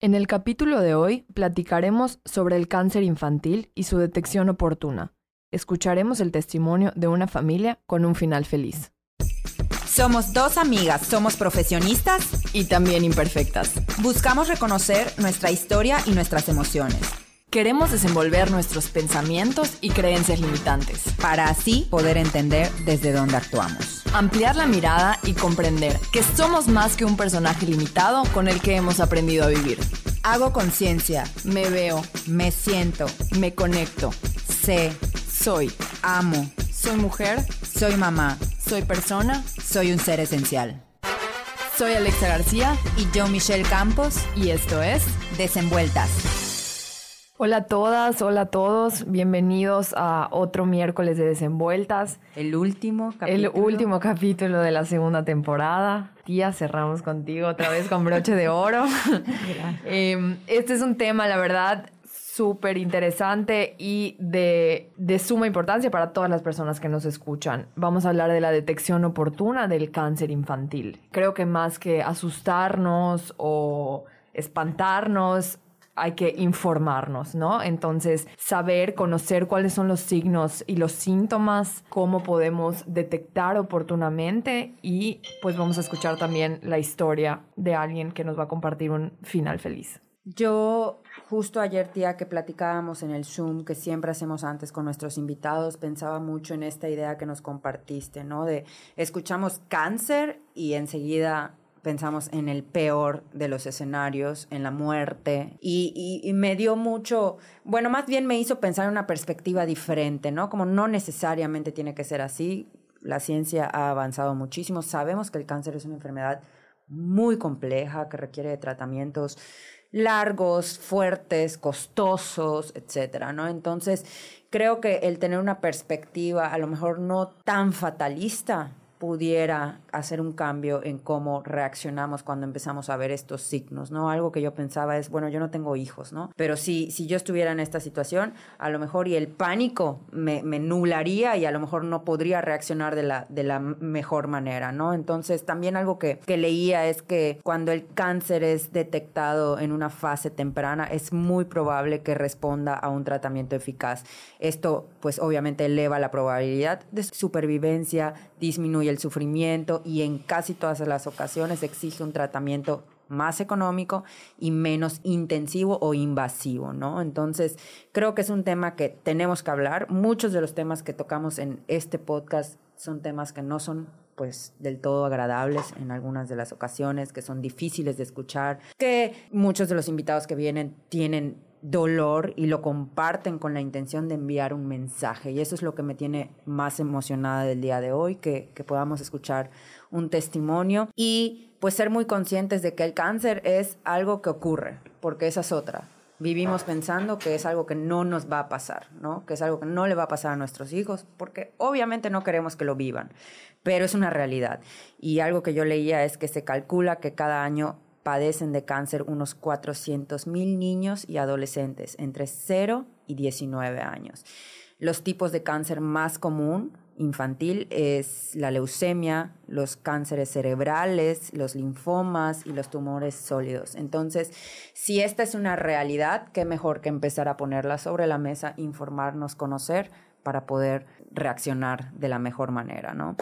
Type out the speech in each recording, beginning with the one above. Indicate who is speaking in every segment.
Speaker 1: En el capítulo de hoy platicaremos sobre el cáncer infantil y su detección oportuna. Escucharemos el testimonio de una familia con un final feliz.
Speaker 2: Somos dos amigas, somos profesionistas
Speaker 1: y también imperfectas.
Speaker 2: Buscamos reconocer nuestra historia y nuestras emociones.
Speaker 1: Queremos desenvolver nuestros pensamientos y creencias limitantes
Speaker 2: para así poder entender desde dónde actuamos.
Speaker 1: Ampliar la mirada y comprender que somos más que un personaje limitado con el que hemos aprendido a vivir.
Speaker 2: Hago conciencia,
Speaker 1: me veo,
Speaker 2: me siento,
Speaker 1: me conecto,
Speaker 2: sé,
Speaker 1: soy,
Speaker 2: amo,
Speaker 1: soy mujer,
Speaker 2: soy mamá,
Speaker 1: soy persona,
Speaker 2: soy un ser esencial.
Speaker 1: Soy Alexa García
Speaker 2: y yo Michelle Campos
Speaker 1: y esto es
Speaker 2: Desenvueltas.
Speaker 1: Hola a todas, hola a todos, bienvenidos a otro miércoles de Desenvueltas.
Speaker 2: El último
Speaker 1: capítulo. El último capítulo de la segunda temporada. Tía, cerramos contigo otra vez con broche de oro. eh, este es un tema, la verdad, súper interesante y de, de, suma importancia para todas las personas que nos escuchan. Vamos a hablar de la detección oportuna del cáncer infantil. Creo que más que asustarnos o espantarnos, hay que informarnos, ¿no? Entonces, saber, conocer cuáles son los signos y los síntomas, cómo podemos detectar oportunamente y pues vamos a escuchar también la historia de alguien que nos va a compartir un final feliz.
Speaker 2: Yo justo ayer, tía, que platicábamos en el Zoom, que siempre hacemos antes con nuestros invitados, pensaba mucho en esta idea que nos compartiste, ¿no? De escuchamos cáncer y enseguida pensamos en el peor de los escenarios, en la muerte, y, me dio mucho, bueno, más bien me hizo pensar en una perspectiva diferente, ¿no? Como no necesariamente tiene que ser así, la ciencia ha avanzado muchísimo, sabemos que el cáncer es una enfermedad muy compleja, que requiere de tratamientos largos, fuertes, costosos, etcétera, ¿no? Entonces, creo que el tener una perspectiva a lo mejor no tan fatalista pudiera hacer un cambio en cómo reaccionamos cuando empezamos a ver estos signos, ¿no? Algo que yo pensaba es, bueno, yo no tengo hijos, ¿no? Pero si, si yo estuviera en esta situación, a lo mejor y el pánico me, me nularía y a lo mejor no podría reaccionar de la, de la mejor manera, ¿no? Entonces, también algo que, que leía es que cuando el cáncer es detectado en una fase temprana, es muy probable que responda a un tratamiento eficaz. Esto, pues, obviamente eleva la probabilidad de supervivencia, disminuye el sufrimiento y en casi todas las ocasiones exige un tratamiento más económico y menos intensivo o invasivo, ¿no? Entonces, creo que es un tema que tenemos que hablar. Muchos de los temas que tocamos en este podcast son temas que no son pues del todo agradables en algunas de las ocasiones, que son difíciles de escuchar, que muchos de los invitados que vienen tienen dolor y lo comparten con la intención de enviar un mensaje. Y eso es lo que me tiene más emocionada del día de hoy, que, que podamos escuchar un testimonio y pues ser muy conscientes de que el cáncer es algo que ocurre, porque esa es otra. Vivimos pensando que es algo que no nos va a pasar, ¿no? Que es algo que no le va a pasar a nuestros hijos, porque obviamente no queremos que lo vivan, pero es una realidad. Y algo que yo leía es que se calcula que cada año padecen de cáncer unos 400 mil niños y adolescentes entre 0 y 19 años. Los tipos de cáncer más común infantil es la leucemia, los cánceres cerebrales, los linfomas y los tumores sólidos. Entonces, si esta es una realidad, qué mejor que empezar a ponerla sobre la mesa, informarnos, conocer para poder reaccionar de la mejor manera, ¿no?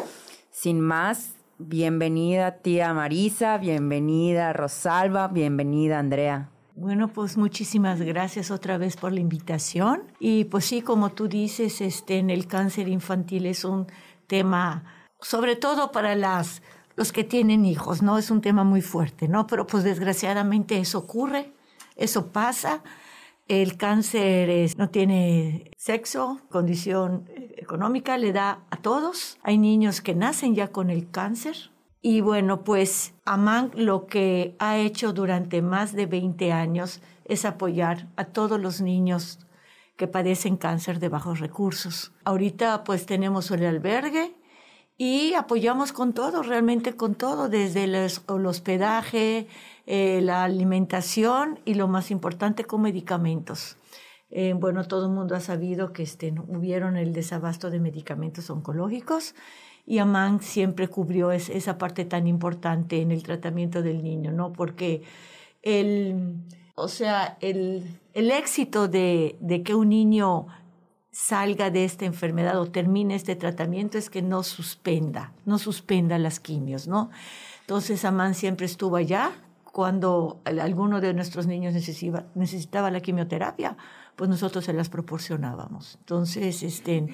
Speaker 2: Sin más, Bienvenida tía Marisa, bienvenida Rosalba, bienvenida Andrea.
Speaker 3: Bueno, pues muchísimas gracias otra vez por la invitación. Y pues sí, como tú dices, este, en el cáncer infantil es un tema, sobre todo para las, los que tienen hijos, ¿no? Es un tema muy fuerte, ¿no? Pero pues desgraciadamente eso ocurre, eso pasa. El cáncer no tiene sexo, condición económica, le da a todos. Hay niños que nacen ya con el cáncer. Y bueno, pues Amán lo que ha hecho durante más de 20 años es apoyar a todos los niños que padecen cáncer de bajos recursos. Ahorita pues tenemos el albergue y apoyamos con todo, realmente con todo, desde el, hospedaje, eh, la alimentación y lo más importante con medicamentos. Eh, bueno, todo el mundo ha sabido que este, hubieron el desabasto de medicamentos oncológicos y Amán siempre cubrió esa parte tan importante en el tratamiento del niño, ¿no? Porque el, o sea, el, el éxito de, de que un niño salga de esta enfermedad o termine este tratamiento es que no suspenda, no suspenda las quimios, ¿no? Entonces, Amán siempre estuvo allá cuando alguno de nuestros niños necesitaba, la quimioterapia, pues nosotros se las proporcionábamos. Entonces, este,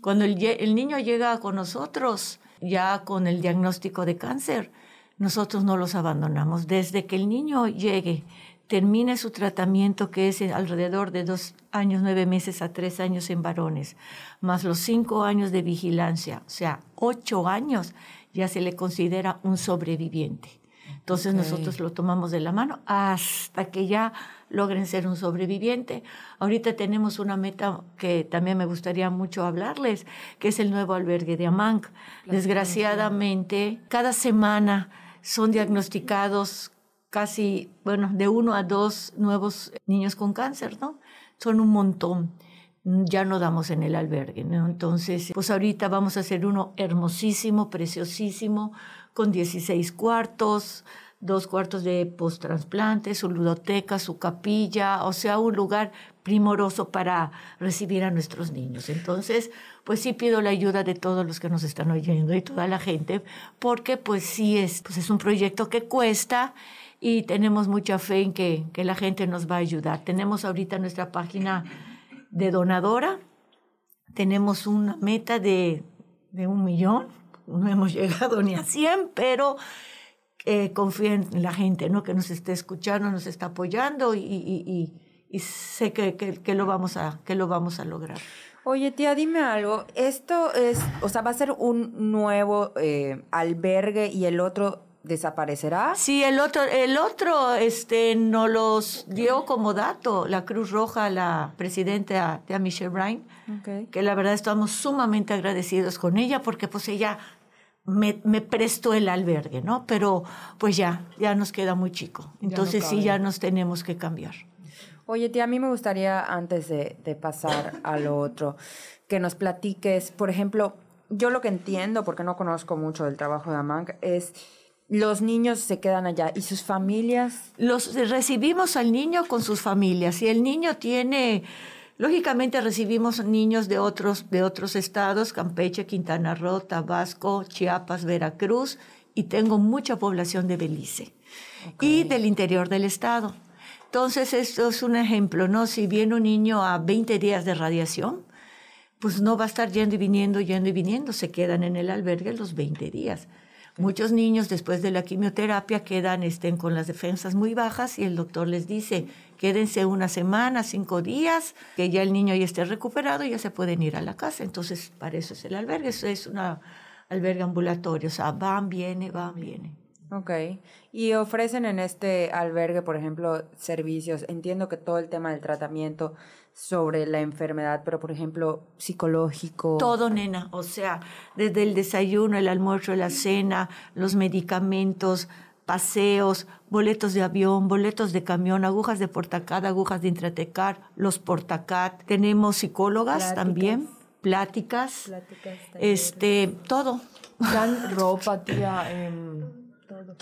Speaker 3: cuando el, el niño llega con nosotros, ya con el diagnóstico de cáncer, nosotros no los abandonamos. Desde que el niño llegue, termine su tratamiento, que es alrededor de dos años, nueve meses a tres años en varones, más los cinco años de vigilancia, o sea, ocho años, ya se le considera un sobreviviente. Entonces nosotros lo tomamos de la mano hasta que ya logren ser un sobreviviente. Ahorita tenemos una meta que también me gustaría mucho hablarles, que es el nuevo albergue de Amanc. Desgraciadamente, cada semana son diagnosticados casi, bueno, de uno a dos nuevos niños con cáncer, ¿no? Son un montón. Ya no damos en el albergue, ¿no? Entonces, pues ahorita vamos a hacer uno hermosísimo, preciosísimo, con 16 cuartos, dos cuartos de post-trasplante, su ludoteca, su capilla, o sea, un lugar primoroso para recibir a nuestros niños. Entonces, pues sí pido la ayuda de todos los que nos están oyendo y toda la gente, porque pues sí es, pues es un proyecto que cuesta y tenemos mucha fe en que, que la gente nos va a ayudar. Tenemos ahorita nuestra página de donadora, tenemos una meta de, de un millón, no hemos llegado ni a 100, pero eh, en la gente, ¿no? Que nos esté escuchando, nos está apoyando y, sé que, que, que, lo vamos a, que lo vamos a lograr.
Speaker 2: Oye, tía, dime algo. Esto es, o sea, va a ser un nuevo eh, albergue y el otro desaparecerá.
Speaker 3: Sí, el otro, el otro, este, nos los dio como dato la Cruz Roja, la presidenta, de Michelle Bryan, okay. que la verdad estamos sumamente agradecidos con ella porque pues ella me, me, prestó el albergue, ¿no? Pero pues ya, ya nos queda muy chico. Entonces no sí, ya nos tenemos que cambiar.
Speaker 2: Oye, tía, a mí me gustaría, antes de, de pasar a lo otro, que nos platiques, por ejemplo, yo lo que entiendo, porque no conozco mucho del trabajo de Amang, es los niños se quedan allá y sus familias.
Speaker 3: Los recibimos al niño con sus familias. Si el niño tiene, lógicamente recibimos niños de otros de otros estados, Campeche, Quintana Roo, Tabasco, Chiapas, Veracruz y tengo mucha población de Belice okay. y del interior del estado. Entonces, esto es un ejemplo, ¿no? Si viene un niño a 20 días de radiación, pues no va a estar yendo y viniendo, yendo y viniendo, se quedan en el albergue los 20 días. Muchos niños después de la quimioterapia quedan estén con las defensas muy bajas y el doctor les dice, quédense una semana, cinco días, que ya el niño ya esté recuperado y ya se pueden ir a la casa. Entonces, para eso es el albergue, eso es un albergue ambulatorio, o sea, van, viene, van, viene.
Speaker 2: Ok. Y ofrecen en este albergue, por ejemplo, servicios. Entiendo que todo el tema del tratamiento sobre la enfermedad, pero por ejemplo, psicológico.
Speaker 3: Todo, nena. O sea, desde el desayuno, el almuerzo, la cena, los medicamentos, paseos, boletos de avión, boletos de camión, agujas de portacat, agujas de intratecar, los portacat. Tenemos psicólogas pláticas. también, pláticas. Pláticas este, todo.
Speaker 1: Dan ropa, tía. Eh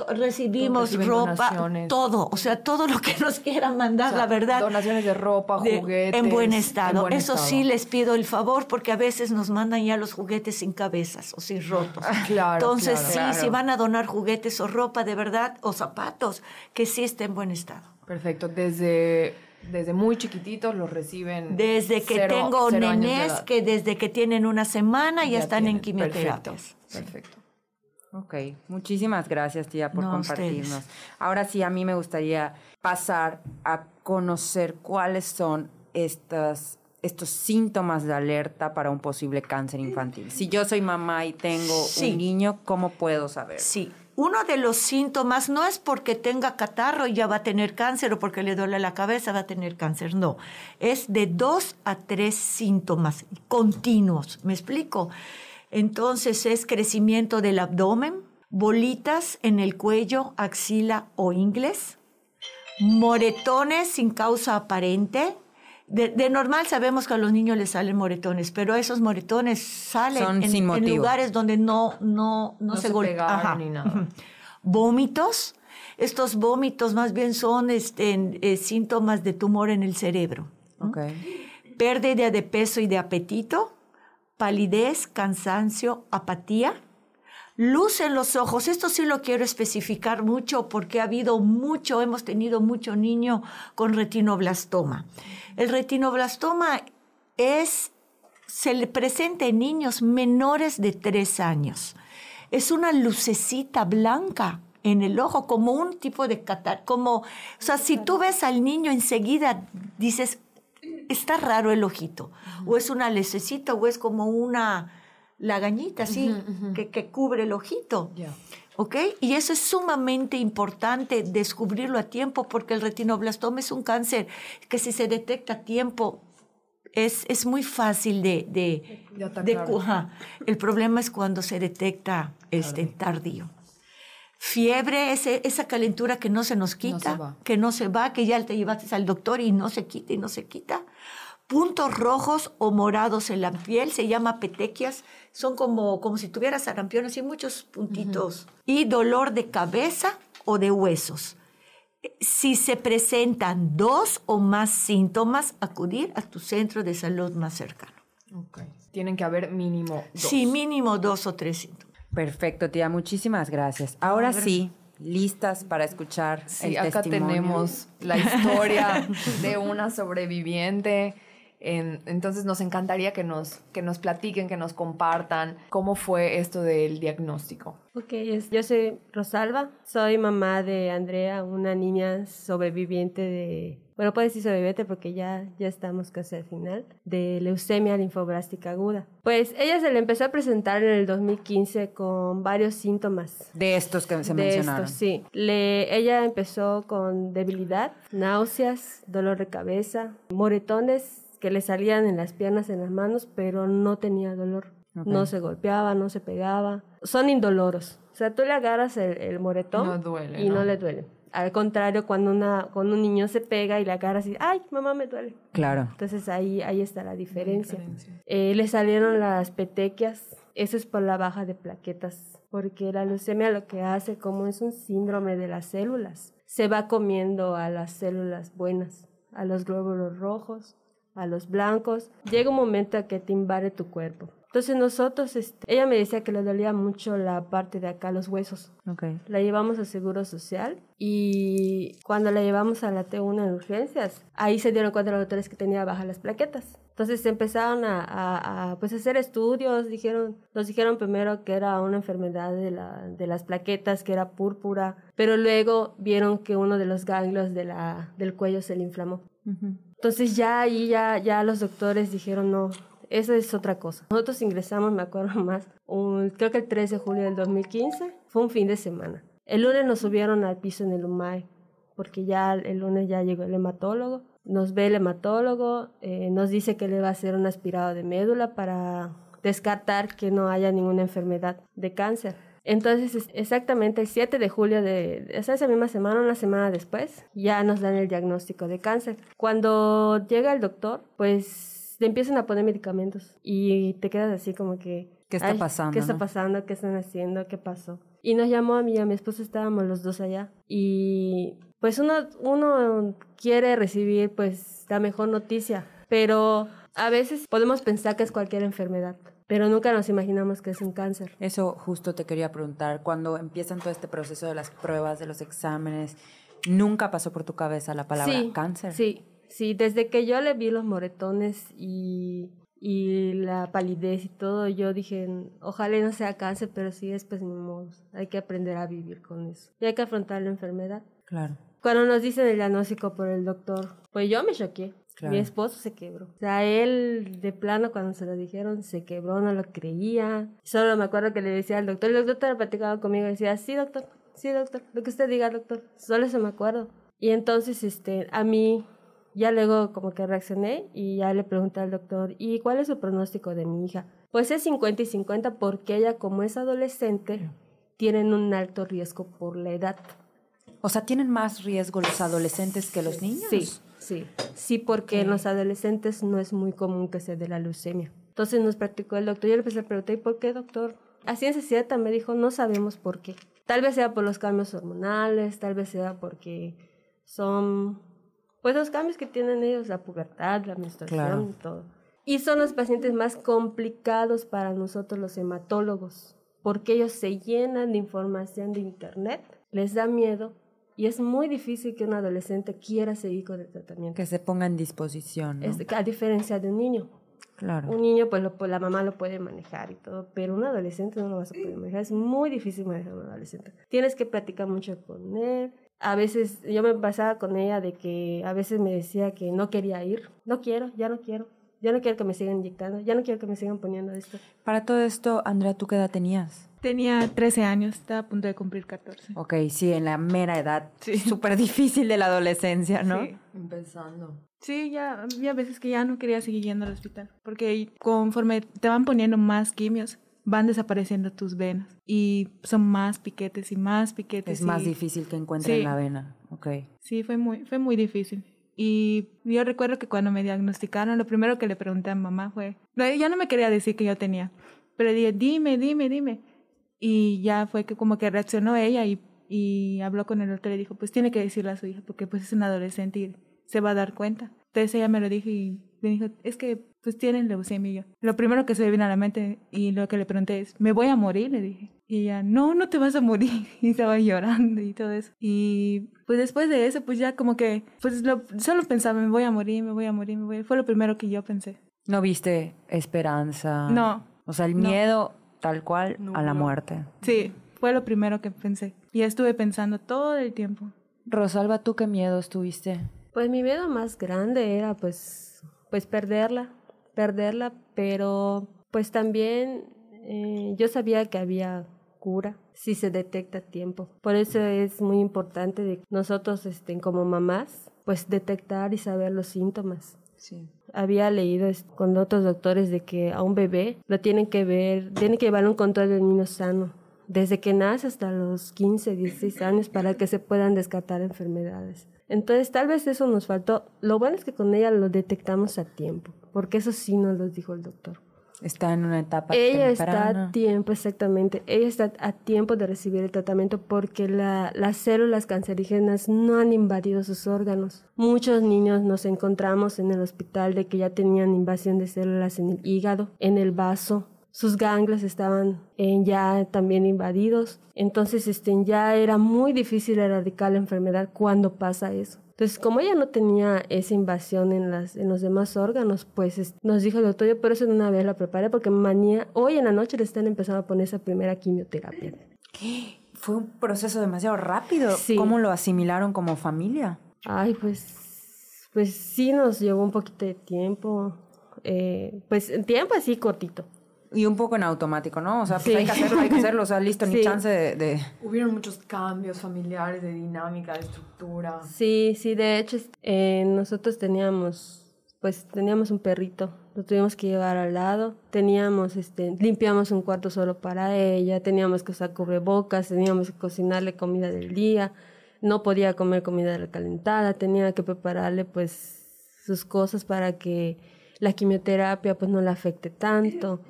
Speaker 3: recibimos ropa, donaciones. todo, o sea, todo lo que nos quieran mandar, o sea, la verdad.
Speaker 1: Donaciones de ropa, juguetes.
Speaker 3: De, en buen estado.
Speaker 1: En buen
Speaker 3: Eso
Speaker 1: estado.
Speaker 3: sí les pido el favor porque a veces nos mandan ya los juguetes sin cabezas o sin rotos.
Speaker 1: claro,
Speaker 3: Entonces,
Speaker 1: claro,
Speaker 3: sí,
Speaker 1: claro.
Speaker 3: si van a donar juguetes o ropa de verdad o zapatos, que sí esté en buen estado.
Speaker 1: Perfecto, desde desde muy chiquititos los reciben.
Speaker 3: Desde que
Speaker 1: cero,
Speaker 3: tengo
Speaker 1: cero
Speaker 3: nenés
Speaker 1: de
Speaker 3: que desde que tienen una semana ya,
Speaker 1: ya
Speaker 3: están
Speaker 1: tienen.
Speaker 3: en quimioterapias.
Speaker 1: Perfecto. perfecto.
Speaker 2: Ok, muchísimas gracias tía por
Speaker 3: No,
Speaker 2: compartirnos.
Speaker 3: ustedes.
Speaker 2: Ahora sí, a mí me gustaría pasar a conocer cuáles son estas, estos síntomas de alerta para un posible cáncer infantil. Si yo soy mamá y tengo
Speaker 3: Sí.
Speaker 2: un niño, ¿cómo puedo saber?
Speaker 3: Sí, uno de los síntomas no es porque tenga catarro y ya va a tener cáncer o porque le duele la cabeza va a tener cáncer, no. Es de dos a tres síntomas continuos, ¿me explico? Entonces es crecimiento del abdomen, bolitas en el cuello, axila o ingles, moretones sin causa aparente. De, de normal sabemos que a los niños les salen moretones, pero esos moretones salen
Speaker 2: Son
Speaker 3: en,
Speaker 2: sin
Speaker 3: en
Speaker 2: motivo.
Speaker 3: lugares donde no, no, no,
Speaker 1: No
Speaker 3: se,
Speaker 1: se
Speaker 3: gol-
Speaker 1: pegaron
Speaker 3: Ajá.
Speaker 1: ni nada.
Speaker 3: Vómitos, Estos vómitos más bien son este, eh, síntomas de tumor en el cerebro. Pérdida de peso y de apetito, palidez, cansancio, apatía, luz en los ojos. Esto sí lo quiero especificar mucho porque ha habido mucho, hemos tenido mucho niño con retinoblastoma. El retinoblastoma es, se le presenta en niños menores de tres años. Es una lucecita blanca en el ojo, como un tipo de catar, como, o sea, si tú ves al niño enseguida dices, está raro el ojito, o es una lucecita, o es como una lagañita, así, Que, que, cubre el ojito. ¿Ok? Y eso es sumamente importante descubrirlo a tiempo porque el retinoblastoma es un cáncer que si se detecta a tiempo es, es muy fácil de... de, de, el problema es cuando se detecta este, tardío. Fiebre, ese, esa calentura que no se nos quita, que no se va, que ya te llevaste al doctor y no se quita y no se quita. Puntos rojos o morados en la piel, se llama petequias, son como, como si tuvieras sarampión, así muchos puntitos. Y dolor de cabeza o de huesos. Si se presentan dos o más síntomas, acudir a tu centro de salud más cercano.
Speaker 1: Okay. Tienen que haber mínimo
Speaker 3: dos. Sí, mínimo dos o tres síntomas.
Speaker 2: Perfecto, tía. Muchísimas gracias. Ahora sí, listas para escuchar
Speaker 1: sí, acá tenemos la historia de una sobreviviente entonces nos encantaría que nos, que nos platiquen, que nos compartan cómo fue esto del diagnóstico.
Speaker 4: Ok, yo soy Rosalba, soy mamá de Andrea, una niña sobreviviente de, bueno, puedo decir sobreviviente porque ya, ya estamos casi al final, de leucemia linfoblástica aguda. Pues ella se le empezó a presentar en el 2015 con varios síntomas.
Speaker 2: De estos que se
Speaker 4: de
Speaker 2: mencionaron.
Speaker 4: Estos, sí. Le, ella empezó con debilidad, náuseas, dolor de cabeza, moretones que le salían en las piernas, en las manos, pero no tenía dolor. No se golpeaba, no se pegaba. Son indoloros. O sea, tú le agarras el, moretón y ¿no? le duele. Al contrario, cuando, una, cuando un niño se pega y le agarras y, ay, mamá, me duele.
Speaker 2: Claro.
Speaker 4: Entonces ahí, ahí está la diferencia. Eh, le salieron las petequias. Eso es por la baja de plaquetas. Porque la leucemia lo que hace, como es un síndrome de las células, se va comiendo a las células buenas, a los glóbulos rojos, a los blancos, llega un momento a que te invade tu cuerpo. Entonces nosotros, este, ella me decía que le dolía mucho la parte de acá, los huesos.
Speaker 2: Okay.
Speaker 4: La llevamos al Seguro Social y cuando la llevamos a la T1 en urgencias, ahí se dieron cuenta los doctores que tenía bajas las plaquetas. Entonces empezaron a, a, pues hacer estudios, dijeron, nos dijeron primero que era una enfermedad de, la, de las plaquetas, que era púrpura, pero luego vieron que uno de los ganglios de la, del cuello se le inflamó. Entonces ya ahí ya, ya los doctores dijeron, no, esa es otra cosa. Nosotros ingresamos, me acuerdo más, un, creo que el 13 de julio del 2015, fue un fin de semana. El lunes nos subieron al piso en el UMAE, porque ya el lunes ya llegó el hematólogo. Nos ve el hematólogo, eh, nos dice que le va a hacer un aspirado de médula para descartar que no haya ninguna enfermedad de cáncer. Entonces, exactamente el 7 de julio de esa misma semana, una semana después, ya nos dan el diagnóstico de cáncer. Cuando llega el doctor, pues te empiezan a poner medicamentos y te quedas así como que...
Speaker 2: ¿Qué está pasando?
Speaker 4: ¿Qué está pasando? ¿Qué están haciendo? ¿Qué pasó? Y nos llamó a mí y a mi esposo, estábamos los dos allá. Y pues uno, uno quiere recibir pues la mejor noticia, pero a veces podemos pensar que es cualquier enfermedad pero nunca nos imaginamos que es un cáncer.
Speaker 2: Eso justo te quería preguntar, cuando empiezan todo este proceso de las pruebas, de los exámenes, ¿nunca pasó por tu cabeza la palabra cáncer?
Speaker 4: Sí, sí, desde que yo le vi los moretones y, y la palidez y todo, yo dije, ojalá no sea cáncer, pero sí es pues modo, hay que aprender a vivir con eso y hay que afrontar la enfermedad.
Speaker 2: Claro.
Speaker 4: Cuando nos dicen el diagnóstico por el doctor, pues yo me choqué. Mi esposo se quebró. O sea, él de plano cuando se lo dijeron se quebró, no lo creía. Solo me acuerdo que le decía al doctor, el doctor platicaba conmigo y decía, sí doctor, sí doctor, lo que usted diga doctor. Solo eso me acuerdo. Y entonces este, a mí ya luego como que reaccioné y ya le pregunté al doctor, ¿y cuál es su pronóstico de mi hija? Pues es 50 y 50 porque ella como es adolescente tienen un alto riesgo por la edad.
Speaker 2: O sea, ¿tienen más riesgo los adolescentes que los niños?
Speaker 4: Sí. Sí, sí, porque en los adolescentes no es muy común que se dé la leucemia. Entonces nos practicó el doctor. Yo le preguntar, ¿y por qué, doctor? A ciencia cierta me dijo, no sabemos por qué. Tal vez sea por los cambios hormonales, tal vez sea porque son, pues los cambios que tienen ellos, la pubertad, la menstruación y todo. Y son los pacientes más complicados para nosotros los hematólogos, porque ellos se llenan de información de internet, les da miedo y es muy difícil que un adolescente quiera seguir con el tratamiento.
Speaker 2: Que se ponga en disposición. ¿no?
Speaker 4: Es, a diferencia de un niño.
Speaker 2: Claro.
Speaker 4: Un niño, pues lo, la mamá lo puede manejar y todo, pero un adolescente no lo vas a poder manejar. Es muy difícil manejar a un adolescente. Tienes que platicar mucho con él. A veces yo me pasaba con ella de que a veces me decía que no quería ir. No quiero, ya no quiero. Ya no quiero que me sigan inyectando, ya no quiero que me sigan poniendo esto.
Speaker 2: Para todo esto, Andrea, ¿tú qué edad tenías?
Speaker 5: Tenía 13 años, estaba a punto de cumplir 14.
Speaker 2: Ok, sí, en la mera edad. Sí. Súper difícil de la adolescencia, ¿no?
Speaker 1: Sí, empezando.
Speaker 5: Sí, ya había veces que ya no quería seguir yendo al hospital, porque conforme te van poniendo más quimios, van desapareciendo tus venas y son más piquetes y más piquetes.
Speaker 2: Es más difícil que encuentren la vena, ok.
Speaker 5: Sí, fue muy, fue muy difícil. Y yo recuerdo que cuando me diagnosticaron, lo primero que le pregunté a mamá fue, ya no me quería decir que yo tenía, pero dije, dime, dime, dime. Y ya fue que como que reaccionó ella y, y habló con el doctor y dijo, pues tiene que decirle a su hija, porque pues es un adolescente y se va a dar cuenta. Entonces ella me lo dijo y me dijo, es que pues tienen leucemia y yo. Lo primero que se me vino a la mente y lo que le pregunté es, ¿me voy a morir? Le dije. Y ella, no, no te vas a morir. Y estaba llorando y todo eso. Y pues después de eso, pues ya como que, pues lo, solo pensaba, me voy a morir, me voy a morir, me voy. Fue lo primero que yo pensé.
Speaker 2: ¿No viste esperanza?
Speaker 5: No.
Speaker 2: O sea, el miedo tal cual a la muerte.
Speaker 5: Sí, fue lo primero que pensé. Y estuve pensando todo el tiempo.
Speaker 2: Rosalba, ¿tú qué miedos tuviste?
Speaker 4: Pues mi miedo más grande era pues, pues perderla, perderla, pero pues también eh, yo sabía que había cura si se detecta a tiempo. Por eso es muy importante de nosotros este, como mamás, pues detectar y saber los síntomas.
Speaker 2: Sí.
Speaker 4: Había leído con otros doctores de que a un bebé lo tienen que ver, tienen que llevar un control del niño sano desde que nace hasta los 15, 16 años para que se puedan descartar enfermedades. Entonces, tal vez eso nos faltó. Lo bueno es que con ella lo detectamos a tiempo, porque eso sí nos lo dijo el doctor.
Speaker 2: Está en una etapa
Speaker 4: Ella está a tiempo, exactamente. Ella está a tiempo de recibir el tratamiento porque la, las células cancerígenas no han invadido sus órganos. Muchos niños nos encontramos en el hospital de que ya tenían invasión de células en el hígado, en el vaso, sus ganglios estaban ya también invadidos. Entonces este, ya era muy difícil erradicar la enfermedad cuando pasa eso. Entonces, como ella no tenía esa invasión en, las, en los demás órganos, pues nos dijo el doctor, yo por eso de una vez la preparé, porque mañana, hoy en la noche le están empezando a poner esa primera quimioterapia.
Speaker 2: Fue un proceso demasiado rápido. ¿Cómo lo asimilaron como familia?
Speaker 4: Ay, pues, pues sí nos llevó un poquito de tiempo. Eh, pues tiempo así cortito.
Speaker 2: Y un poco en automático, ¿no? O sea, pues hay que hacerlo, hay que hacerlo, o sea, listo, ni chance de,
Speaker 1: Hubieron muchos cambios familiares, de dinámica, de estructura.
Speaker 4: Sí, sí, de hecho, eh, nosotros teníamos, pues, teníamos un perrito, lo tuvimos que llevar al lado, teníamos, este, limpiamos un cuarto solo para ella, teníamos que usar cubrebocas, teníamos que cocinarle comida del día, no podía comer comida recalentada, tenía que prepararle, pues, sus cosas para que la quimioterapia, pues, no la afecte tanto.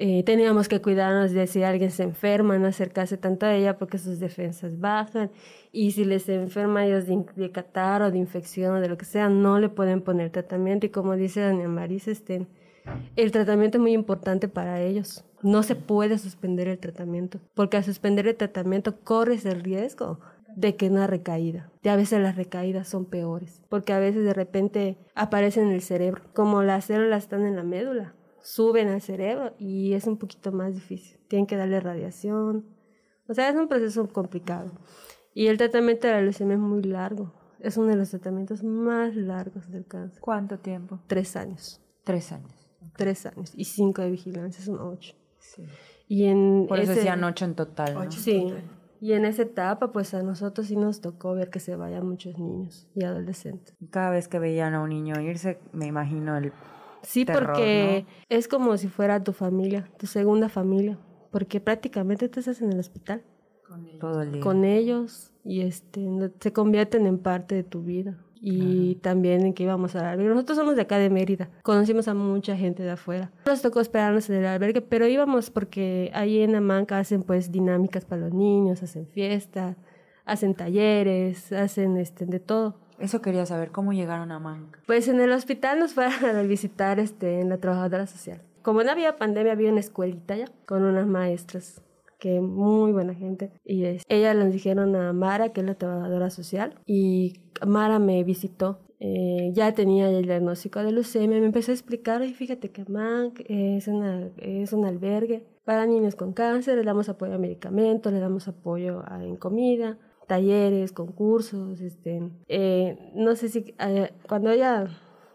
Speaker 4: Eh, teníamos que cuidarnos de si alguien se enferma, no acercarse tanto a ella porque sus defensas bajan. Y si les enferma ellos de, de catar o de infección o de lo que sea, no le pueden poner tratamiento. Y como dice doña Marisa, este, el tratamiento es muy importante para ellos. No se puede suspender el tratamiento, porque al suspender el tratamiento corres el riesgo de que una recaída. Y a veces las recaídas son peores, porque a veces de repente aparecen en el cerebro, como las células están en la médula suben al cerebro y es un poquito más difícil. Tienen que darle radiación. O sea, es un proceso complicado. Y el tratamiento de la leucemia es muy largo. Es uno de los tratamientos más largos del cáncer.
Speaker 2: ¿Cuánto tiempo?
Speaker 4: Tres años.
Speaker 2: Tres años.
Speaker 4: Tres años. Y cinco de vigilancia, son ocho.
Speaker 2: Sí.
Speaker 4: Y en
Speaker 2: Por eso decían ocho en total. ¿no?
Speaker 4: sí. Y en esa etapa, pues a nosotros sí nos tocó ver que se vayan muchos niños y adolescentes.
Speaker 2: Cada vez que veían a un niño irse, me imagino el
Speaker 4: Sí, porque es como si fuera tu familia, tu segunda familia, porque prácticamente tú estás en el hospital.
Speaker 2: Con ellos. Todo el día.
Speaker 4: Con ellos y este, se convierten en parte de tu vida. y también en que íbamos al albergue. Nosotros somos de acá de Mérida, conocimos a mucha gente de afuera. Nos tocó esperarnos en el albergue, pero íbamos porque ahí en Amanca hacen pues dinámicas para los niños, hacen fiestas, hacen talleres, hacen este, de todo.
Speaker 2: Eso quería saber, ¿cómo llegaron a Manca?
Speaker 4: Pues en el hospital nos fueron a visitar este, en la trabajadora social. Como no había pandemia, había una escuelita ya con unas maestras que muy buena gente. Y es, ellas nos dijeron a Mara, que es la trabajadora social, y Mara me visitó. Eh, ya tenía el diagnóstico de leucemia, me empezó a explicar, y fíjate que MANC es, una, es un albergue para niños con cáncer, le damos apoyo a medicamentos, le damos apoyo a, en comida, talleres, concursos, este, eh, no sé si eh, cuando ella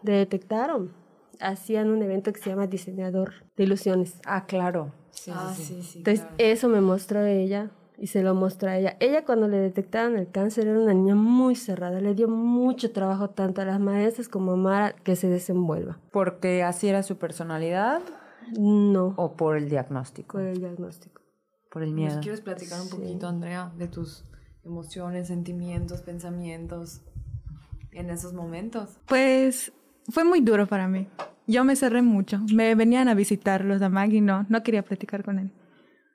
Speaker 4: detectaron, hacían un evento que se llama diseñador de ilusiones.
Speaker 2: Ah, claro.
Speaker 1: ah, sí, sí.
Speaker 4: Entonces, eso me mostró ella y se lo mostró a ella. Ella cuando le detectaron el cáncer era una niña muy cerrada, le dio mucho trabajo tanto a las maestras como a Mara que se desenvuelva.
Speaker 2: ¿Porque así era su personalidad?
Speaker 4: No.
Speaker 2: ¿O por el diagnóstico?
Speaker 4: Por el diagnóstico.
Speaker 2: Por el miedo.
Speaker 1: ¿Nos quieres platicar un poquito, Andrea, de tus emociones, sentimientos, pensamientos en esos momentos?
Speaker 5: Pues fue muy duro para mí. Yo me cerré mucho. Me venían a visitar los Damag y no, no quería platicar con él.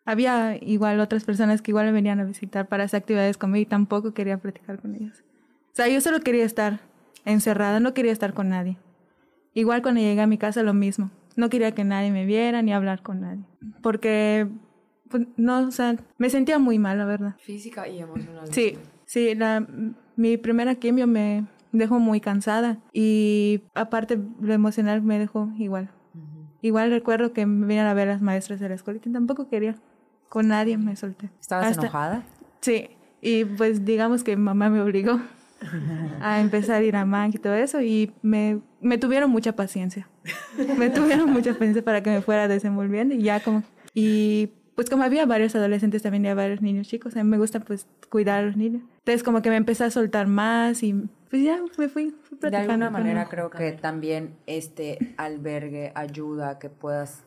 Speaker 5: Había igual otras personas que igual me venían a visitar para hacer actividades conmigo y tampoco quería platicar con ellos. O sea, yo solo quería estar encerrada, no quería estar con nadie. Igual cuando llegué a mi casa lo mismo. No quería que nadie me viera ni hablar con nadie. Porque, pues, no, o sea, me sentía muy mal, la verdad.
Speaker 1: Física y emocional.
Speaker 5: Sí, sí, la, mi primera quimio me dejó muy cansada y aparte lo emocional me dejó igual. Igual recuerdo que me vinieron a ver las maestras de la escuela y tampoco quería. Con nadie me solté.
Speaker 2: ¿Estabas enojada?
Speaker 5: Sí, y pues digamos que mamá me obligó a empezar a ir a MANC y todo eso y me, me tuvieron mucha paciencia. me tuvieron mucha paciencia para que me fuera desenvolviendo y ya como... Y pues como había varios adolescentes, también había varios niños chicos, a mí me gusta pues cuidar a los niños. Entonces como que me empecé a soltar más y pues ya me fui, fui
Speaker 2: De alguna manera creo que también este albergue ayuda a que puedas,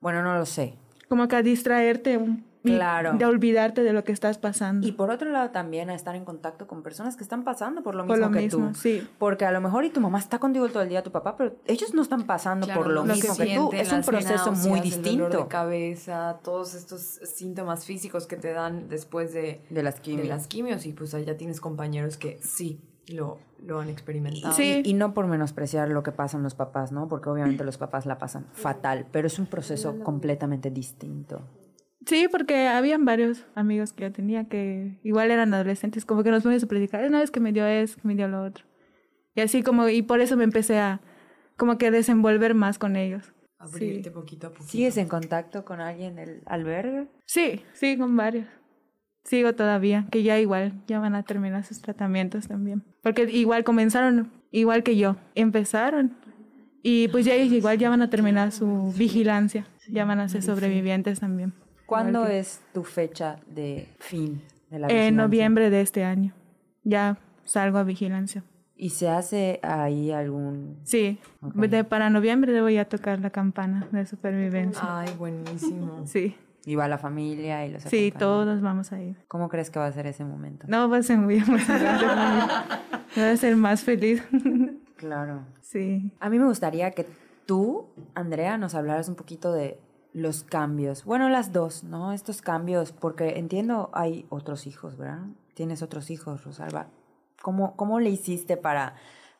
Speaker 2: bueno, no lo sé.
Speaker 5: Como que a distraerte un
Speaker 2: Claro.
Speaker 5: De olvidarte de lo que estás pasando.
Speaker 2: Y por otro lado también a estar en contacto con personas que están pasando por lo
Speaker 5: Por
Speaker 2: mismo
Speaker 5: lo
Speaker 2: que
Speaker 5: mismo,
Speaker 2: tú.
Speaker 5: sí.
Speaker 2: Porque a lo mejor y tu mamá está contigo todo el día, tu papá, pero ellos no están pasando
Speaker 1: Claro,
Speaker 2: por lo,
Speaker 1: lo
Speaker 2: mismo que, tú.
Speaker 1: sienten,
Speaker 2: Es un proceso muy
Speaker 1: náuseas, El dolor
Speaker 2: distinto
Speaker 1: de cabeza, todos estos síntomas físicos que te dan después de,
Speaker 2: de las
Speaker 1: de
Speaker 2: quimios.
Speaker 1: las quimios y pues allá tienes compañeros que sí lo, lo han experimentado.
Speaker 5: Sí.
Speaker 2: Y, y no por menospreciar lo que pasan los papás, ¿no? Porque obviamente los papás la pasan fatal, pero es un proceso completamente distinto.
Speaker 5: Sí, porque habían varios amigos que yo tenía que igual eran adolescentes, como que nos fuimos a platicar, una vez que me dio eso, que me dio lo otro. Y así como, y por eso me empecé a como que desenvolver más con ellos.
Speaker 1: Abrirte
Speaker 5: Sí.
Speaker 1: poquito a poquito.
Speaker 2: ¿Sigues en contacto con alguien del albergue?
Speaker 5: Sí, sí, con varios. Sigo todavía, que ya igual, ya van a terminar sus tratamientos también. Porque igual comenzaron, igual que yo, empezaron. Y pues ya igual ya van a terminar su vigilancia, ya van a ser sobrevivientes también.
Speaker 2: ¿Cuándo es tu fecha de fin de la
Speaker 5: En
Speaker 2: vigilancia?
Speaker 5: noviembre de este año. Ya salgo a vigilancia.
Speaker 2: ¿Y se hace ahí algún...?
Speaker 5: Sí, de- para noviembre debo ya tocar la campana de supervivencia.
Speaker 1: Ay, buenísimo.
Speaker 5: Sí,
Speaker 2: Y va la familia y los
Speaker 5: sí,
Speaker 2: acompaña.
Speaker 5: todos vamos a ir.
Speaker 2: ¿Cómo crees que va a ser ese momento?
Speaker 5: No, va a ser muy emocionante. Voy a ser más feliz.
Speaker 2: Claro.
Speaker 5: sí.
Speaker 2: A mí me gustaría que tú, Andrea, nos hablaras un poquito de los cambios. Bueno, las dos, ¿no? Estos cambios, porque entiendo, hay otros hijos, ¿verdad? Tienes otros hijos, Rosalba. ¿Cómo, cómo le hiciste para,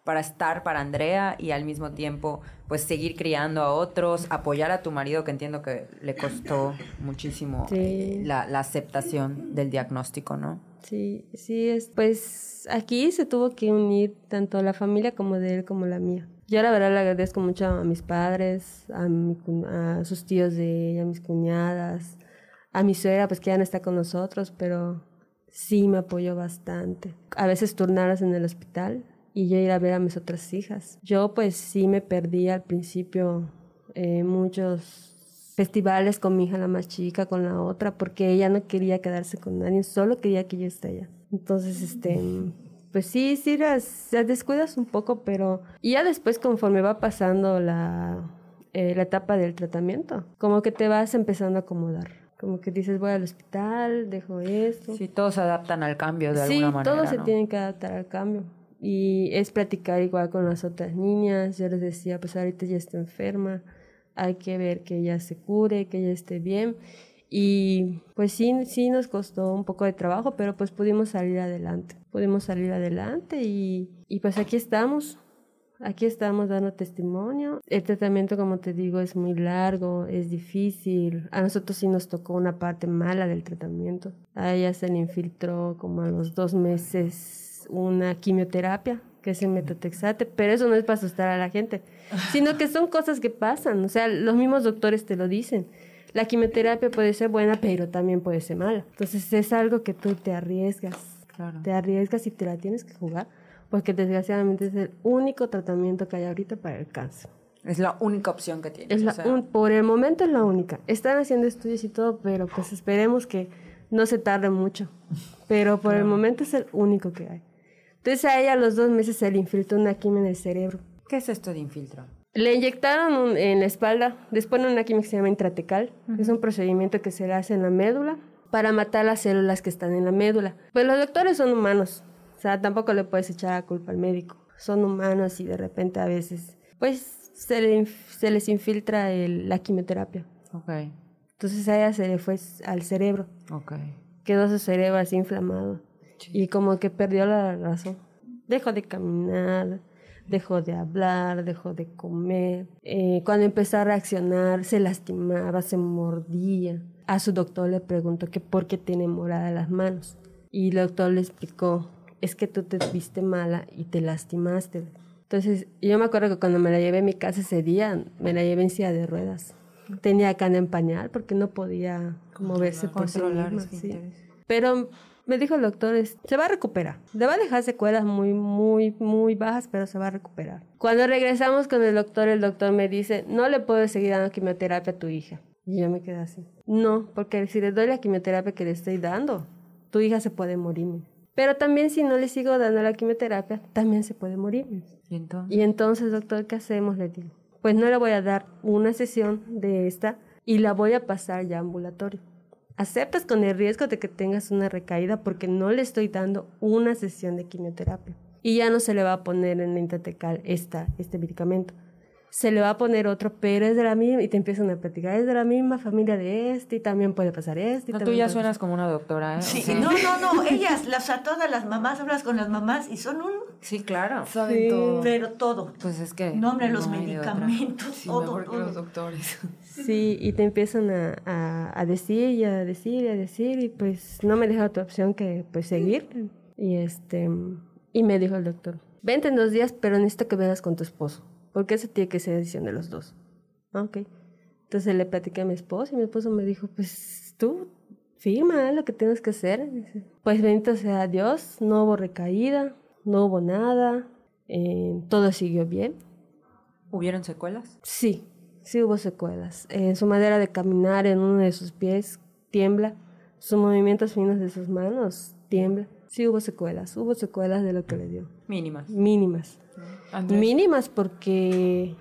Speaker 2: para estar para Andrea y al mismo tiempo, pues, seguir criando a otros, apoyar a tu marido, que entiendo que le costó muchísimo
Speaker 4: Sí.
Speaker 2: eh, la, la aceptación del diagnóstico, ¿no?
Speaker 4: Sí, sí, es, pues aquí se tuvo que unir tanto la familia como de él como la mía. Yo la verdad le agradezco mucho a mis padres, a, sus tíos de ella, a mis cuñadas, a mi suegra, pues que ya no está con nosotros, pero sí me apoyó bastante. A veces turnaras en el hospital y yo ir a ver a mis otras hijas. Yo pues sí me perdí al principio eh, muchos festivales con mi hija la más chica, con la otra, porque ella no quería quedarse con nadie, solo quería que yo esté allá. Entonces, este, pues sí, sí las, las descuidas un poco, pero y ya después conforme va pasando la, eh, la etapa del tratamiento, como que te vas empezando a acomodar. Como que dices, voy al hospital, dejo esto.
Speaker 2: Sí, todos se adaptan al cambio de
Speaker 4: Sí,
Speaker 2: alguna manera,
Speaker 4: todos se tienen que adaptar al cambio. Y es platicar igual con las otras niñas. Yo les decía, pues ahorita ya está enferma, hay que ver que ella se cure, que ella esté bien. Y pues sí, sí nos costó un poco de trabajo, pero pues pudimos salir adelante. Pudimos salir adelante y, y pues aquí estamos. Aquí estamos dando testimonio. El tratamiento, como te digo, es muy largo, es difícil. A nosotros sí nos tocó una parte mala del tratamiento. A ella se le infiltró como a los dos meses una quimioterapia, que es el metotrexate, pero eso no es para asustar a la gente, sino que son cosas que pasan. O sea, los mismos doctores te lo dicen. La quimioterapia puede ser buena, pero también puede ser mala. Entonces es algo que tú te arriesgas.
Speaker 2: Claro.
Speaker 4: Te arriesgas y te la tienes que jugar, porque desgraciadamente es el único tratamiento que hay ahorita para el cáncer.
Speaker 2: Es la única opción que tienes.
Speaker 4: Es la
Speaker 2: o sea,
Speaker 4: un- por el momento es la única. Están haciendo estudios y todo, pero pues esperemos que no se tarde mucho. Pero por el momento es el único que hay. Entonces a ella a los dos meses se le infiltró una quimio en el cerebro.
Speaker 2: ¿Qué es esto de infiltro?
Speaker 4: Le inyectaron un- en la espalda, después una quimio que se llama intratecal. Es un procedimiento que se le hace en la médula para matar las células que están en la médula. Pues los doctores son humanos, o sea, tampoco le puedes echar la culpa al médico. Son humanos y de repente a veces, pues se, le inf- se les infiltra el- la quimioterapia.
Speaker 2: Ok,
Speaker 4: Entonces a ella se le fue al cerebro,
Speaker 2: ok.
Speaker 4: quedó su cerebro así inflamado y como que perdió la razón. Dejó de caminar, dejó de hablar, dejó de comer. Eh, cuando empezó a reaccionar se lastimaba, se mordía. A su doctor le preguntó que por qué tiene moradas las manos y el doctor le explicó, es que tú te viste mala y te lastimaste. Entonces yo me acuerdo que cuando me la llevé a mi casa ese día, me la llevé en silla de ruedas. Tenía cana en pañal porque no podía moverse por sí misma, sí. Pero me dijo el doctor, se va a recuperar. Le va a dejar secuelas muy, muy, muy bajas, pero se va a recuperar. Cuando regresamos con el doctor, el doctor me dice, no le puedo seguir dando quimioterapia a tu hija. Y yo me quedé así. No, porque si le doy la quimioterapia que le estoy dando, tu hija se puede morir. Pero también si no le sigo dando la quimioterapia, también se puede morir.
Speaker 2: ¿Y entonces?
Speaker 4: Y entonces, doctor, ¿qué hacemos? Le digo, pues no le voy a dar una sesión de esta y la voy a pasar ya ambulatorio. Aceptas con el riesgo de que tengas una recaída porque no le estoy dando una sesión de quimioterapia. Y ya no se le va a poner en intratecal esta, este medicamento. Se le va a poner otro, pero es de la misma, y te empiezan a platicar, es de la misma familia de este, y también puede pasar este.
Speaker 2: No, tú ya suenas como una doctora, ¿eh? O
Speaker 3: Sí,
Speaker 2: sea,
Speaker 3: no, no, no, ellas, las, a todas las mamás, hablas con las mamás y son un,
Speaker 2: Sí, claro.
Speaker 1: Saben todo.
Speaker 3: pero todo.
Speaker 2: Pues es que...
Speaker 3: Nombre, los
Speaker 2: no otra.
Speaker 3: medicamentos,
Speaker 1: Sí,
Speaker 3: todo,
Speaker 1: mejor que los
Speaker 3: todo.
Speaker 1: doctores.
Speaker 4: Sí, y te empiezan a, a, a decir y a decir y a decir y pues no me deja otra opción que pues seguir. Y este y me dijo el doctor, vente en dos días, pero necesito que veas con tu esposo, porque eso tiene que ser decisión de los dos. Ah, Ok. Entonces le platiqué a mi esposo y mi esposo me dijo, pues tú firma lo que tienes que hacer. Pues bendito sea Dios, no hubo recaída, no hubo nada, eh, todo siguió bien.
Speaker 2: ¿Hubieron secuelas?
Speaker 4: Sí, sí hubo secuelas. En su manera de caminar, en uno de sus pies tiembla, sus movimientos finos de sus manos tiembla. Sí hubo secuelas, hubo secuelas de lo que le dio.
Speaker 2: Mínimas.
Speaker 4: Mínimas.
Speaker 1: Andrés,
Speaker 4: Mínimas porque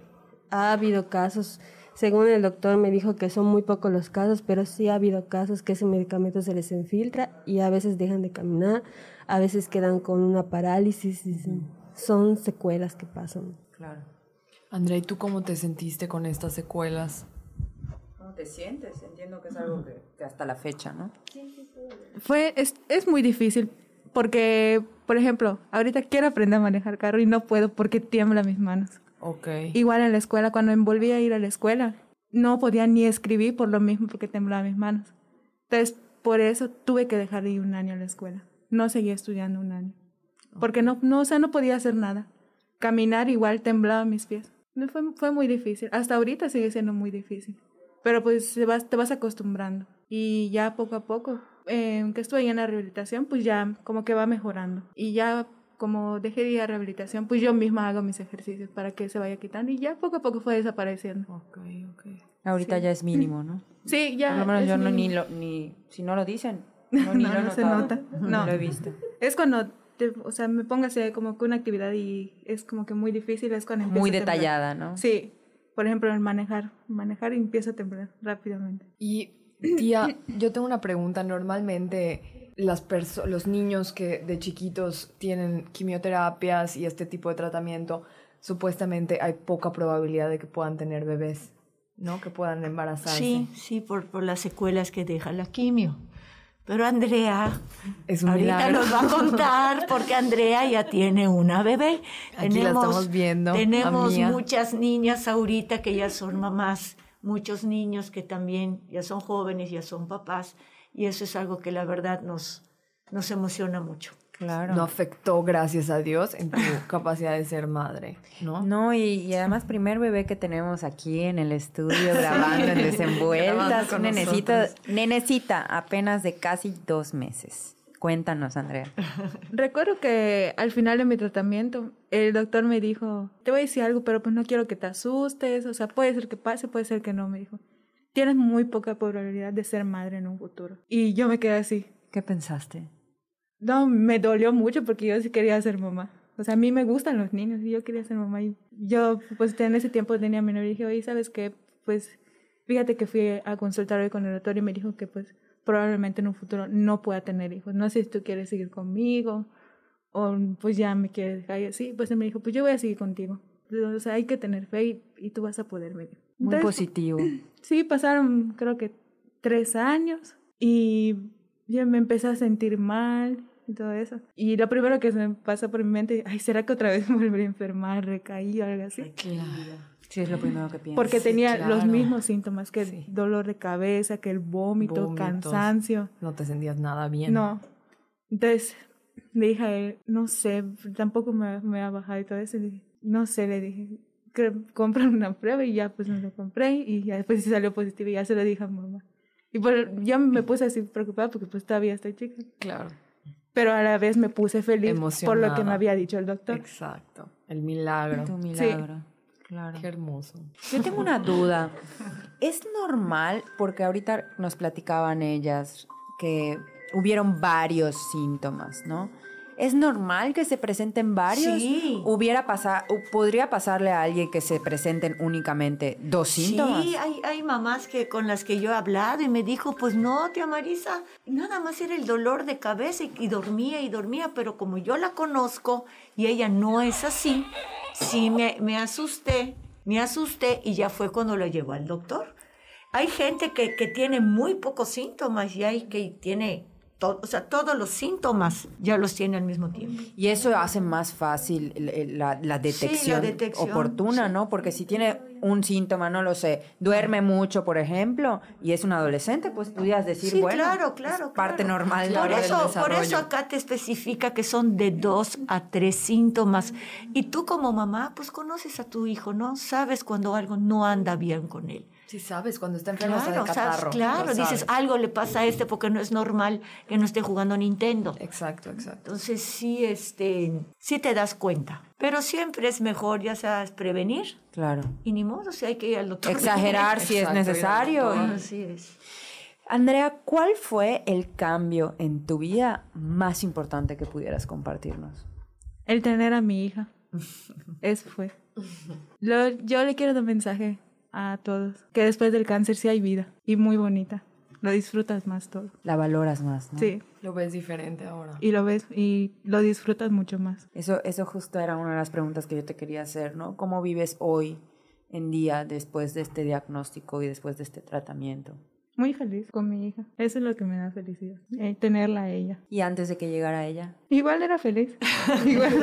Speaker 4: ha habido casos, según el doctor me dijo que son muy pocos los casos, pero sí ha habido casos que ese medicamento se les infiltra y a veces dejan de caminar, a veces quedan con una parálisis. y sí, Son secuelas que pasan.
Speaker 2: Claro.
Speaker 1: Andrea, ¿y tú cómo te sentiste con estas secuelas?
Speaker 2: ¿Cómo te sientes? Entiendo que es algo que, que hasta la fecha, ¿no?
Speaker 5: Fue, es, es muy difícil porque, por ejemplo, ahorita quiero aprender a manejar carro y no puedo porque tiembla mis manos. Igual en la escuela, cuando me volví a ir a la escuela, no podía ni escribir por lo mismo porque temblaban mis manos. Entonces, por eso tuve que dejar de ir un año a la escuela. No seguía estudiando un año. Porque no, no, o sea, no podía hacer nada. Caminar igual temblaba mis pies. No, fue, fue muy difícil. Hasta ahorita sigue siendo muy difícil. Pero pues se vas, te vas acostumbrando. Y ya poco a poco, eh, que estuve ahí en la rehabilitación, pues ya como que va mejorando. Y ya como dejé de ir a rehabilitación, pues yo misma hago mis ejercicios para que se vaya quitando. Y ya poco a poco fue desapareciendo.
Speaker 1: Ok, ok.
Speaker 2: Ahorita ya es mínimo, ¿no?
Speaker 5: Sí, ya.
Speaker 2: Por lo menos
Speaker 5: es
Speaker 2: yo no, ni lo, ni, si no lo dicen, no, ni
Speaker 5: No,
Speaker 2: lo
Speaker 5: no se nota.
Speaker 2: No
Speaker 5: No.
Speaker 2: lo he visto.
Speaker 5: Es cuando, te- o sea, me hacer como que una actividad y es como que muy difícil, es cuando
Speaker 2: Muy
Speaker 5: a temblar.
Speaker 2: detallada, ¿no?
Speaker 5: Sí, por ejemplo, el manejar, manejar y empiezo a temblar rápidamente.
Speaker 1: Y tía, yo tengo una pregunta. Normalmente las los niños que de chiquitos tienen quimioterapias y este tipo de tratamiento, supuestamente hay poca probabilidad de que puedan tener bebés, ¿no? Que puedan embarazarse.
Speaker 3: Sí, sí, por, por las secuelas que deja la quimio. Pero Andrea
Speaker 1: Es un
Speaker 3: ahorita
Speaker 1: milagro.
Speaker 3: nos va a contar porque Andrea ya tiene una bebé.
Speaker 1: Aquí la estamos viendo,
Speaker 3: Tenemos muchas niñas ahorita que ya son mamás, muchos niños que también ya son jóvenes, ya son papás. Y eso es algo que la verdad nos, nos emociona mucho.
Speaker 2: Claro.
Speaker 1: No afectó, gracias a Dios, en tu capacidad de ser madre, ¿no?
Speaker 2: No, y, y además primer bebé que tenemos aquí en el estudio grabando en
Speaker 1: Grabando
Speaker 2: Desenvueltas,
Speaker 1: con
Speaker 2: un nenecito,
Speaker 1: nosotros.
Speaker 2: nenecita apenas de casi dos meses. Cuéntanos, Andrea.
Speaker 5: Recuerdo que al final de mi tratamiento, el doctor me dijo, te voy a decir algo, pero pues no quiero que te asustes, o sea, puede ser que pase, puede ser que no, me dijo. Tienes muy poca probabilidad de ser madre en un futuro. Y yo me quedé así.
Speaker 2: ¿Qué pensaste?
Speaker 5: No, me dolió mucho porque yo sí quería ser mamá. O sea, a mí me gustan los niños y yo quería ser mamá. Y yo, pues en ese tiempo tenía novio y dije, oye, ¿sabes qué? Pues fíjate que fui a consultar hoy con el doctor y me dijo que pues probablemente en un futuro no pueda tener hijos. No sé si tú quieres seguir conmigo o pues ya me quieres dejar. Y así, pues él me dijo, pues yo voy a seguir contigo. O sea, hay que tener fe y, y tú vas a poder, me dijo.
Speaker 2: Muy
Speaker 5: Entonces,
Speaker 2: positivo.
Speaker 5: Sí, pasaron creo que tres años y ya me empecé a sentir mal y todo eso. Y lo primero que se me pasó por mi mente, ay, ¿será que otra vez me volveré a enfermar, recaí o algo así?
Speaker 2: Sí, es lo primero que pienso.
Speaker 5: Porque tenía los
Speaker 1: claro.
Speaker 5: mismos síntomas que el
Speaker 1: Sí.
Speaker 5: dolor de cabeza, que el vómito,
Speaker 1: Vómitos.
Speaker 5: cansancio.
Speaker 1: No te sentías nada bien.
Speaker 5: No. Entonces le dije a él, no sé, tampoco me, me ha bajado y todo eso. Le dije, no sé, le dije, compra una prueba y ya pues me lo compré y ya después sí salió positivo y ya se lo dije a mamá. Y pues yo me puse así preocupada porque pues todavía estoy chica.
Speaker 1: Claro.
Speaker 5: Pero a la vez me puse feliz por lo que
Speaker 1: Emocionada.
Speaker 5: me había dicho el doctor.
Speaker 1: Exacto. El milagro.
Speaker 2: Tu milagro. Claro.
Speaker 1: Qué hermoso.
Speaker 2: Yo tengo una duda. ¿Es normal, porque ahorita nos platicaban ellas que hubieron varios síntomas, ¿no? ¿Es normal que se presenten varios?
Speaker 3: Sí.
Speaker 2: Hubiera pasar, podría pasarle a alguien que se presenten únicamente dos síntomas.
Speaker 3: Sí, hay, hay mamás que, con las que yo he hablado y me dijo, pues no, tía Marisa, nada más era el dolor de cabeza y, y dormía y dormía, pero como yo la conozco y ella no es así, sí me, me asusté, me asusté y ya fue cuando la llevó al doctor. Hay gente que, que tiene muy pocos síntomas y hay que tiene, o sea, todos los síntomas ya los tiene al mismo tiempo.
Speaker 2: Y eso hace más fácil la, la detección,
Speaker 3: detección,
Speaker 2: oportuna, ¿no? Porque si tiene un síntoma, no lo sé, duerme mucho, por ejemplo, y es un adolescente, pues pudieras decir,
Speaker 3: Sí,
Speaker 2: bueno,
Speaker 3: claro, claro.
Speaker 2: es parte
Speaker 3: claro.
Speaker 2: normal
Speaker 3: Por
Speaker 2: del
Speaker 3: eso, por eso acá te especifica que son de dos a tres síntomas. Y tú como mamá, pues conoces a tu hijo, ¿no? Sabes cuando algo no anda bien con él.
Speaker 1: Sí, sabes, cuando está enfermo está de
Speaker 3: Claro, sabes,
Speaker 1: catarro.
Speaker 3: claro, dices,
Speaker 1: sabes.
Speaker 3: algo le pasa a este porque no es normal que no esté jugando Nintendo.
Speaker 1: Exacto, exacto.
Speaker 3: Entonces sí, este, sí te das cuenta. Pero siempre es mejor, ya sabes, prevenir.
Speaker 2: Claro.
Speaker 3: Y ni modo, si hay que ir al doctor.
Speaker 2: Exagerar si es
Speaker 1: Exacto,
Speaker 2: necesario.
Speaker 3: Así es.
Speaker 2: Andrea, ¿cuál fue el cambio en tu vida más importante que pudieras compartirnos?
Speaker 5: El tener a mi hija. Eso fue. Lo- yo le quiero dar un mensaje a todos, que después del cáncer sí hay vida y muy bonita. Lo disfrutas más todo.
Speaker 2: La valoras más, ¿no?
Speaker 5: Sí,
Speaker 1: Lo ves diferente ahora.
Speaker 5: y lo ves y lo disfrutas mucho más.
Speaker 2: Eso, eso justo era una de las preguntas que yo te quería hacer, ¿no? ¿Cómo vives hoy en día después de este diagnóstico y después de este tratamiento?
Speaker 5: Muy feliz con mi hija. Eso es lo que me da felicidad, eh, tenerla a ella.
Speaker 2: Y antes de que llegara ella.
Speaker 5: Igual era feliz. Igual.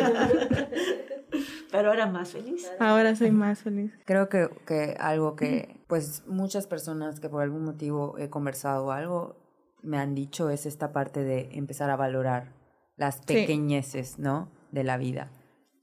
Speaker 3: Pero ahora más feliz.
Speaker 5: Ahora soy más feliz.
Speaker 2: Creo que, que algo que, pues, muchas personas que por algún motivo he conversado algo me han dicho es esta parte de empezar a valorar las pequeñeces, ¿no? De la vida.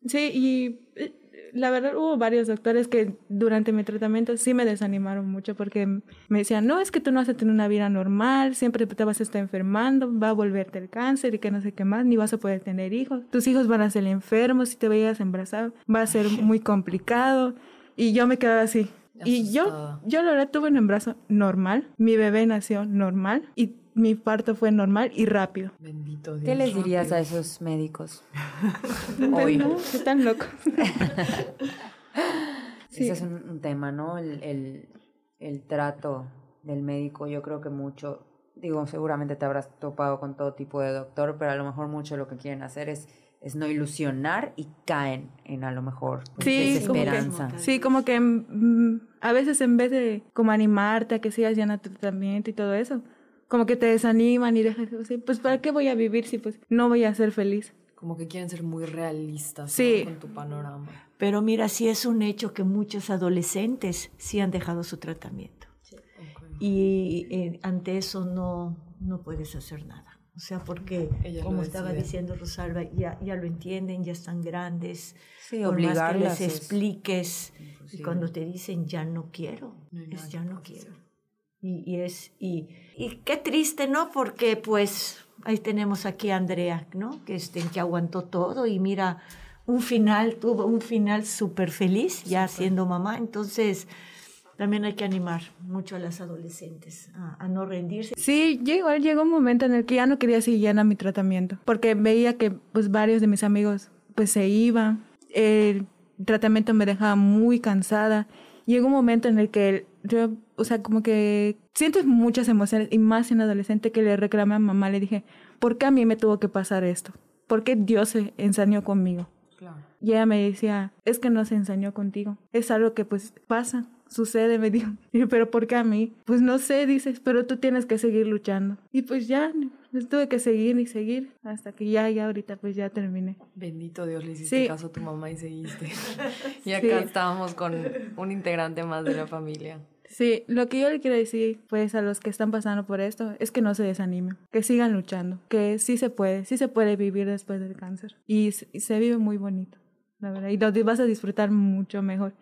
Speaker 5: Sí, y eh, la verdad hubo varios doctores que durante mi tratamiento sí me desanimaron mucho porque me decían, no, es que tú no vas a tener una vida normal, siempre te vas a estar enfermando, va a volverte el cáncer y que no sé qué más, ni vas a poder tener hijos, tus hijos van a ser enfermos, si te veías embarazado, va a ser muy complicado. Y yo me quedaba así. Y yo, yo la verdad tuve un embarazo normal, mi bebé nació normal y mi parto fue normal y rápido.
Speaker 1: Bendito Dios.
Speaker 2: ¿Qué les dirías
Speaker 1: rápido.
Speaker 2: a esos médicos? Hoy.
Speaker 5: no, están locos.
Speaker 2: Ese es un, un tema, ¿no? El, el, el trato del médico, yo creo que mucho digo, seguramente te habrás topado con todo tipo de doctor, pero a lo mejor mucho lo que quieren hacer es es no ilusionar y caen en a lo mejor pues,
Speaker 5: sí,
Speaker 2: desesperanza.
Speaker 5: sí, como que mm, a veces en vez de como animarte a que sigas ya tu tratamiento y todo eso, como que te desaniman y dejas, pues ¿para qué voy a vivir si pues no voy a ser feliz?
Speaker 1: Como que quieren ser muy realistas
Speaker 5: sí.
Speaker 1: con tu panorama.
Speaker 3: Pero mira, sí es un hecho que muchos adolescentes sí han dejado su tratamiento. Y eh, ante eso no, no puedes hacer nada. O sea, porque, como estaba diciendo Rosalba, ya, ya lo entienden, ya están grandes.
Speaker 2: Sí, por más
Speaker 3: que les expliques. Y cuando te dicen ya no quiero, es ya no quiero. Y, y, es, y, y qué triste, ¿no? Porque pues ahí tenemos aquí a Andrea, ¿no? Que, este, que aguantó todo y mira, un final, tuvo un final súper feliz ya siendo mamá. Entonces, también hay que animar mucho a las adolescentes a, no rendirse.
Speaker 5: Sí, llegó, llegó un momento en el que ya no quería seguir en mi tratamiento, porque veía que pues varios de mis amigos pues se iban, el tratamiento me dejaba muy cansada. Llegó un momento en el que yo, o sea, como que sientes muchas emociones y más en adolescente que le reclamé a mamá, le dije, ¿por qué a mí me tuvo que pasar esto? ¿Por qué Dios se ensañó conmigo? Y ella me decía, es que no se ensañó contigo, es algo que pues pasa sucede, me dijo. pero ¿por qué a mí? Pues no sé, dices, pero tú tienes que seguir luchando. Y pues ya, tuve que seguir y seguir hasta que ya, ya ahorita pues ya terminé.
Speaker 1: Bendito Dios, le hiciste caso a tu mamá y seguiste. y acá estábamos con un integrante más de la familia.
Speaker 5: Sí, lo que yo le quiero decir, pues, a los que están pasando por esto, es que no se desanimen, que sigan luchando, que sí se puede, sí se puede vivir después del cáncer. Y, y se vive muy bonito, la verdad, y vas a disfrutar mucho mejor.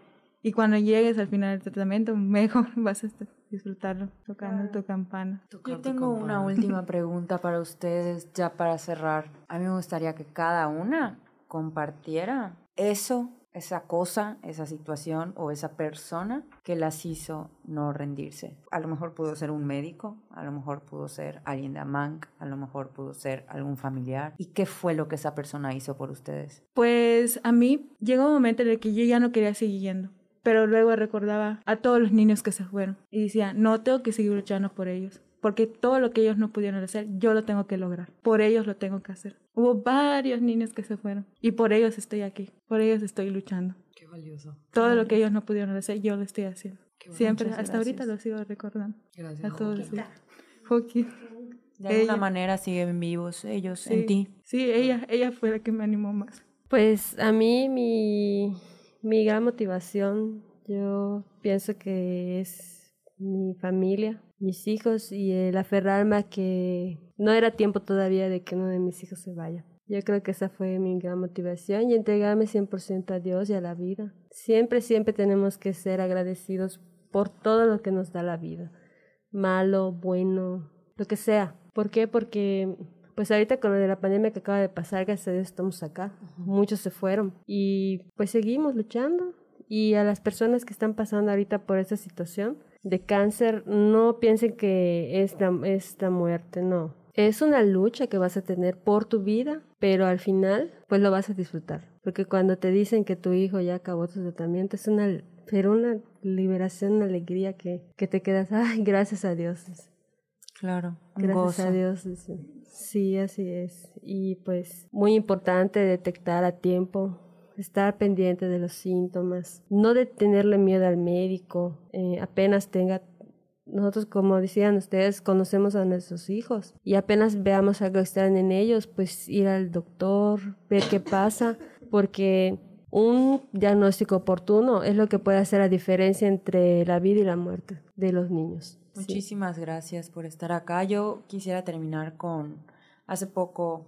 Speaker 5: Y cuando llegues al final del tratamiento, mejor vas a disfrutarlo tocando tu campana.
Speaker 2: Yo tengo una última pregunta para ustedes, ya para cerrar. A mí me gustaría que cada una compartiera eso, esa cosa, esa situación o esa persona que las hizo no rendirse. A lo mejor pudo ser un médico, a lo mejor pudo ser alguien de Amanc, a lo mejor pudo ser algún familiar. ¿Y qué fue lo que esa persona hizo por ustedes?
Speaker 5: Pues a mí llegó un momento en el que yo ya no quería seguir yendo pero luego recordaba a todos los niños que se fueron y decía, no, tengo que seguir luchando por ellos, porque todo lo que ellos no pudieron hacer, yo lo tengo que lograr, por ellos lo tengo que hacer. Hubo varios niños que se fueron y por ellos estoy aquí, por ellos estoy luchando.
Speaker 1: Qué valioso.
Speaker 5: Todo lo que ellos no pudieron hacer, yo lo estoy haciendo. Siempre, hasta ahorita lo sigo recordando.
Speaker 1: Gracias.
Speaker 5: A todos.
Speaker 2: De alguna manera siguen vivos ellos en ti.
Speaker 5: Sí, ella, ella fue la que me animó más.
Speaker 4: Pues a mí mi mi gran motivación, yo pienso que es mi familia, mis hijos y el aferrarme a que no era tiempo todavía de que uno de mis hijos se vaya. Yo creo que esa fue mi gran motivación y entregarme 100% a Dios y a la vida. Siempre, siempre tenemos que ser agradecidos por todo lo que nos da la vida. Malo, bueno, lo que sea. ¿Por qué? Porque pues ahorita con lo de la pandemia que acaba de pasar, gracias a Dios estamos acá. Muchos se fueron y pues seguimos luchando. Y a las personas que están pasando ahorita por esta situación de cáncer, no piensen que es la, es la muerte, no. Es una lucha que vas a tener por tu vida, pero al final pues lo vas a disfrutar. Porque cuando te dicen que tu hijo ya acabó su tratamiento, es una, pero una liberación, una alegría que, que te quedas, ay, gracias a Dios.
Speaker 2: Claro.
Speaker 4: Gracias a Dios. Sí, así es. Y pues muy importante detectar a tiempo, estar pendiente de los síntomas, no de tenerle miedo al médico, eh, apenas tenga nosotros, como decían ustedes, conocemos a nuestros hijos y apenas veamos algo extraño en ellos, pues ir al doctor, ver qué pasa, porque un diagnóstico oportuno es lo que puede hacer la diferencia entre la vida y la muerte de los niños.
Speaker 2: Muchísimas gracias por estar acá. Yo quisiera terminar con, hace poco,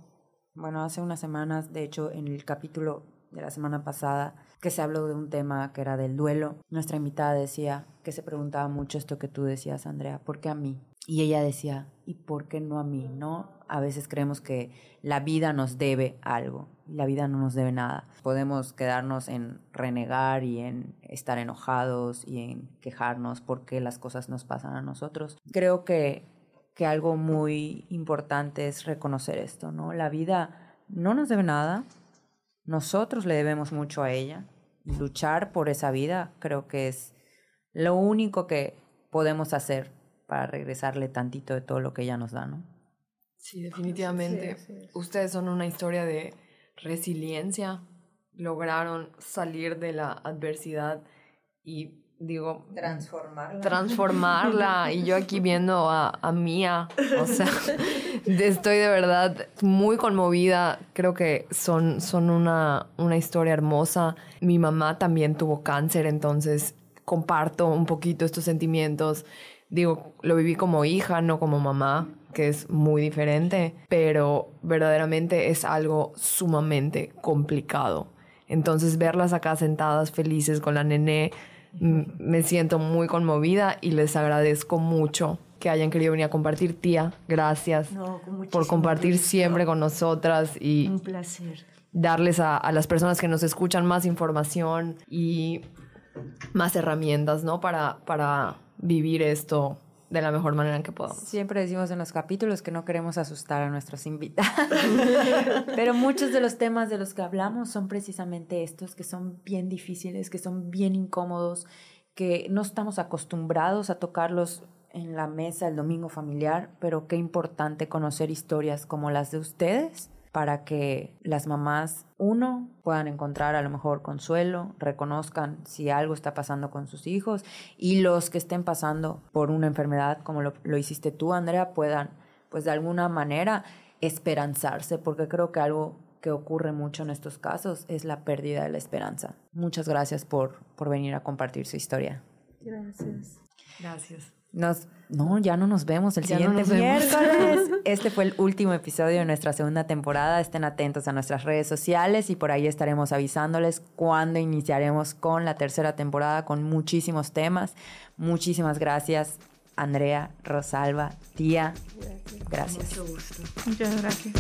Speaker 2: bueno, hace unas semanas, de hecho, en el capítulo de la semana pasada, que se habló de un tema que era del duelo. Nuestra invitada decía que se preguntaba mucho esto que tú decías, Andrea, ¿por qué a mí? Y ella decía, ¿y por qué no a mí? ¿No? A veces creemos que la vida nos debe algo y la vida no nos debe nada. Podemos quedarnos en renegar y en estar enojados y en quejarnos porque las cosas nos pasan a nosotros. Creo que, que algo muy importante es reconocer esto, ¿no? La vida no nos debe nada, nosotros le debemos mucho a ella. Luchar por esa vida creo que es lo único que podemos hacer para regresarle tantito de todo lo que ella nos da, ¿no?
Speaker 1: Sí, definitivamente. Ustedes son una historia de resiliencia. Lograron salir de la adversidad y digo,
Speaker 2: transformarla.
Speaker 1: Transformarla. y yo aquí viendo a, a Mía, o sea, estoy de verdad muy conmovida. Creo que son, son una, una historia hermosa. Mi mamá también tuvo cáncer, entonces comparto un poquito estos sentimientos. Digo, lo viví como hija, no como mamá, que es muy diferente, pero verdaderamente es algo sumamente complicado. Entonces verlas acá sentadas felices con la nené, me siento muy conmovida y les agradezco mucho que hayan querido venir a compartir. Tía, gracias por compartir siempre con nosotras y
Speaker 3: un placer.
Speaker 1: darles a, a, las personas que nos escuchan más información y más herramientas, ¿no? Para, para vivir esto de la mejor manera en que podamos.
Speaker 2: Siempre decimos en los capítulos que no queremos asustar a nuestros invitados, pero muchos de los temas de los que hablamos son precisamente estos, que son bien difíciles, que son bien incómodos, que no estamos acostumbrados a tocarlos en la mesa el domingo familiar, pero qué importante conocer historias como las de ustedes para que las mamás, uno, puedan encontrar a lo mejor consuelo, reconozcan si algo está pasando con sus hijos y los que estén pasando por una enfermedad, como lo, lo hiciste tú, Andrea, puedan, pues de alguna manera, esperanzarse, porque creo que algo que ocurre mucho en estos casos es la pérdida de la esperanza. Muchas gracias por, por venir a compartir su historia.
Speaker 4: Gracias.
Speaker 1: Gracias.
Speaker 2: Nos, no, ya no nos vemos el siguiente miércoles. Este fue el último episodio de nuestra segunda temporada. Estén atentos a nuestras redes sociales y por ahí estaremos avisándoles cuándo iniciaremos con la tercera temporada con muchísimos temas. Muchísimas gracias, Andrea, Rosalba, tía. Gracias.
Speaker 5: Mucho gusto. Muchas gracias.